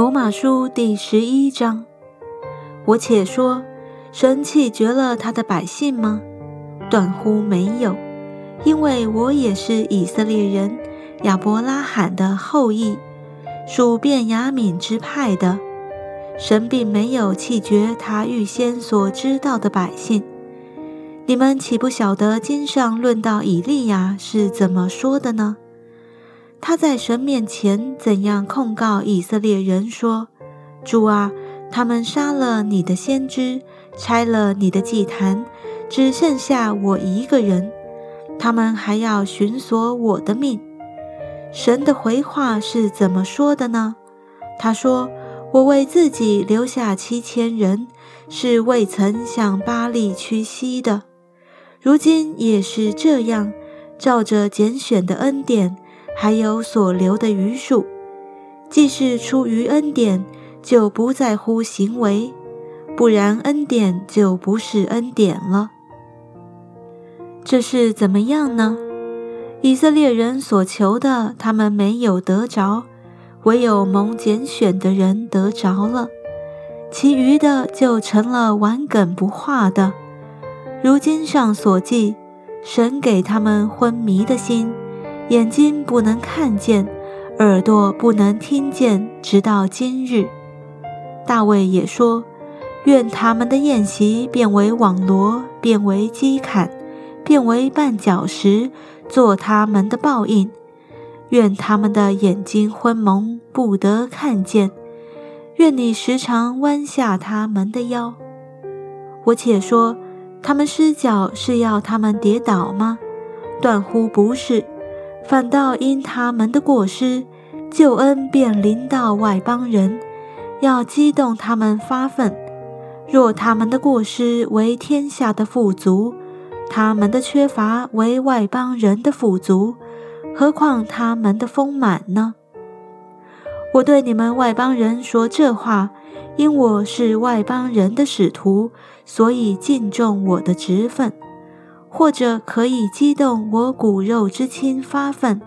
罗马书第十一章，我且说，神弃绝了他的百姓吗？断乎没有，因为我也是以色列人，亚伯拉罕的后裔，属便雅悯之派的。神并没有弃绝他预先所知道的百姓。你们岂不晓得经上论到以利亚是怎么说的呢？他在神面前怎样控告以色列人说：“主啊，他们杀了你的先知，拆了你的祭坛，只剩下我一个人。他们还要寻索我的命。”神的回话是怎么说的呢？他说：“我为自己留下七千人，是未曾向巴利屈膝的。如今也是这样，照着拣选的恩典。”还有所留的余数，既是出于恩典，就不在乎行为；不然，恩典就不是恩典了。这是怎么样呢？以色列人所求的，他们没有得着；唯有蒙拣选的人得着了，其余的就成了顽梗不化的。如今上所记，神给他们昏迷的心。眼睛不能看见，耳朵不能听见，直到今日。大卫也说：“愿他们的宴席变为网罗，变为饥坎，变为绊脚石，做他们的报应。愿他们的眼睛昏蒙，不得看见。愿你时常弯下他们的腰。我且说，他们失脚是要他们跌倒吗？断乎不是。”反倒因他们的过失，救恩便临到外邦人，要激动他们发愤。若他们的过失为天下的富足，他们的缺乏为外邦人的富足，何况他们的丰满呢？我对你们外邦人说这话，因我是外邦人的使徒，所以敬重我的职分。或者可以激动我骨肉之亲发愤，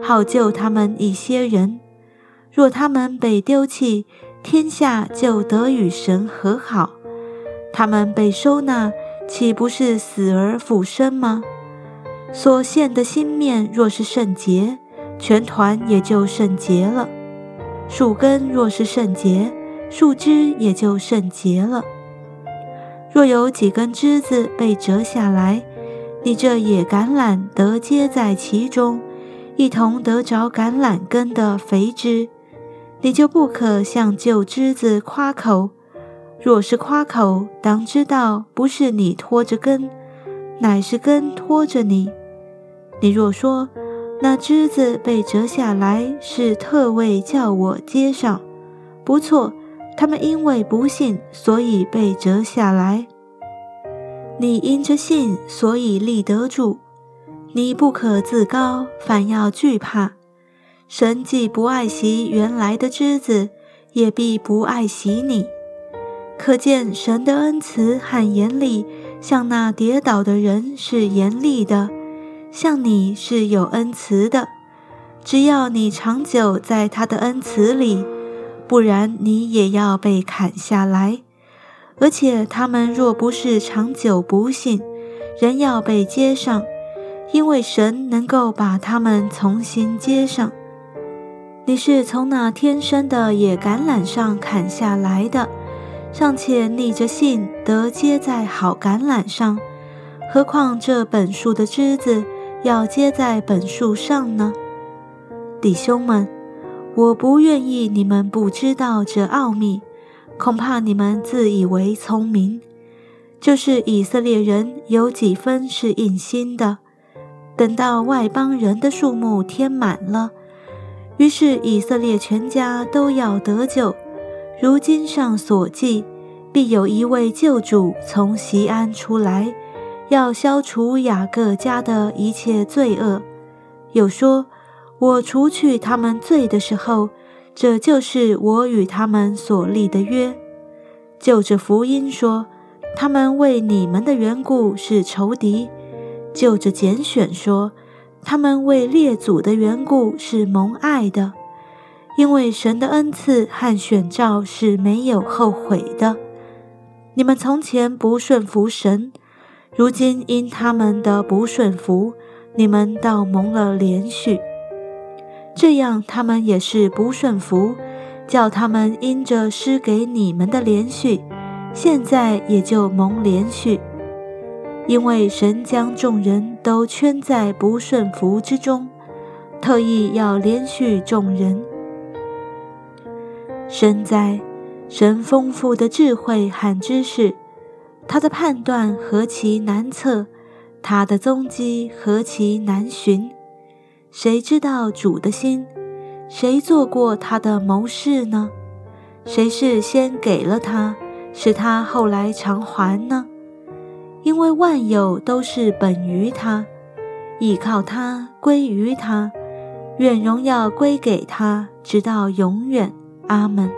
好救他们一些人。若他们被丢弃，天下就得与神和好；他们被收纳，岂不是死而复生吗？所献的心面若是圣洁，全团也就圣洁了；树根若是圣洁，树枝也就圣洁了。若有几根枝子被折下来，你这野橄榄得接在其中，一同得着橄榄根的肥枝，你就不可向旧枝子夸口。若是夸口，当知道不是你拖着根，乃是根拖着你。你若说那枝子被折下来是特为叫我接上，不错，他们因为不信，所以被折下来。你因着信，所以立得住。你不可自高，反要惧怕。神既不爱惜原来的枝子，也必不爱惜你。可见神的恩慈和严厉，像那跌倒的人是严厉的，像你是有恩慈的。只要你长久在他的恩慈里，不然你也要被砍下来。而且他们若不是长久不信，仍要被接上，因为神能够把他们重新接上。你是从那天生的野橄榄上砍下来的，尚且逆着信得接在好橄榄上，何况这本树的枝子要接在本树上呢？弟兄们，我不愿意你们不知道这奥秘。恐怕你们自以为聪明，就是以色列人有几分是硬心的。等到外邦人的数目填满了，于是以色列全家都要得救。如今上所记，必有一位救主从西安出来，要消除雅各家的一切罪恶。又说：我除去他们罪的时候。这就是我与他们所立的约，就着福音说，他们为你们的缘故是仇敌；就着拣选说，他们为列祖的缘故是蒙爱的。因为神的恩赐和选召是没有后悔的。你们从前不顺服神，如今因他们的不顺服，你们倒蒙了连续。这样，他们也是不顺服，叫他们因着施给你们的连续，现在也就蒙连续。因为神将众人都圈在不顺服之中，特意要连续众人。神在，神丰富的智慧和知识，他的判断何其难测，他的踪迹何其难寻。谁知道主的心？谁做过他的谋士呢？谁是先给了他，使他后来偿还呢？因为万有都是本于他，依靠他，归于他，愿荣耀归给他，直到永远。阿门。